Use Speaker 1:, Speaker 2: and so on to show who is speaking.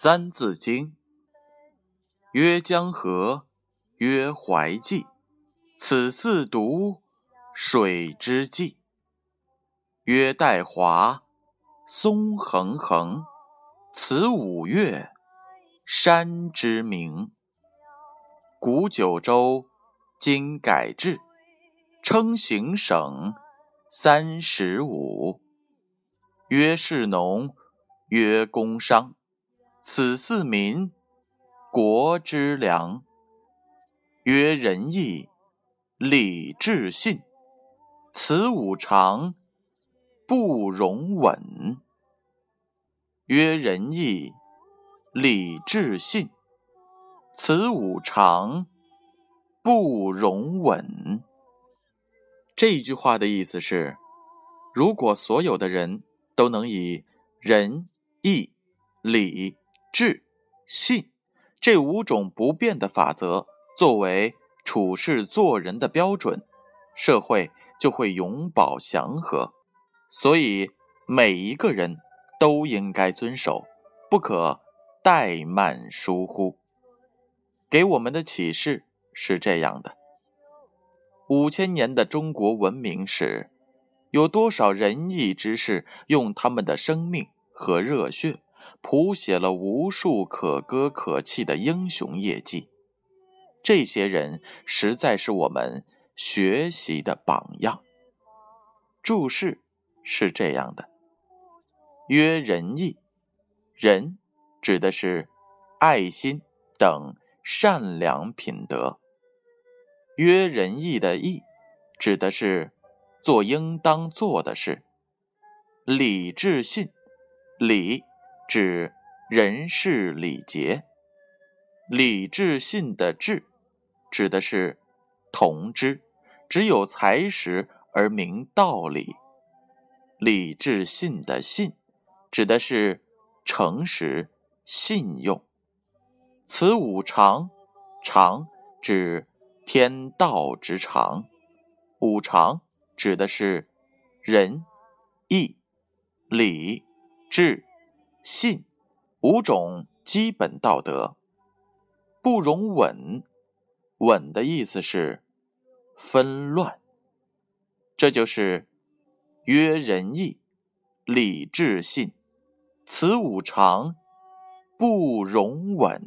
Speaker 1: 三字经》：曰江河，曰淮济，此四渎，水之纪。曰岱华，松横横，此五岳，山之名。古九州，今改制，称行省，三十五。曰士农，曰工商。此四民，国之良。曰仁义礼智信，此五常，不容紊。曰仁义礼智信，此五常，不容紊。这句话的意思是：如果所有的人都能以仁义礼。智、信这五种不变的法则作为处事做人的标准，社会就会永保祥和。所以每一个人都应该遵守，不可怠慢疏忽。给我们的启示是这样的：五千年的中国文明史，有多少仁义之士用他们的生命和热血？谱写了无数可歌可泣的英雄业绩，这些人实在是我们学习的榜样。注释是这样的：曰仁义，仁指的是爱心等善良品德；曰仁义的义，指的是做应当做的事；礼智信，礼。指人事礼节，礼智信的智，指的是同知，只有才识而明道理；礼智信的信，指的是诚实信用。此五常，常指天道之常，五常指的是仁、义、礼、智。信五种基本道德不容紊，紊的意思是纷乱。这就是曰仁义礼智信，此五常不容紊。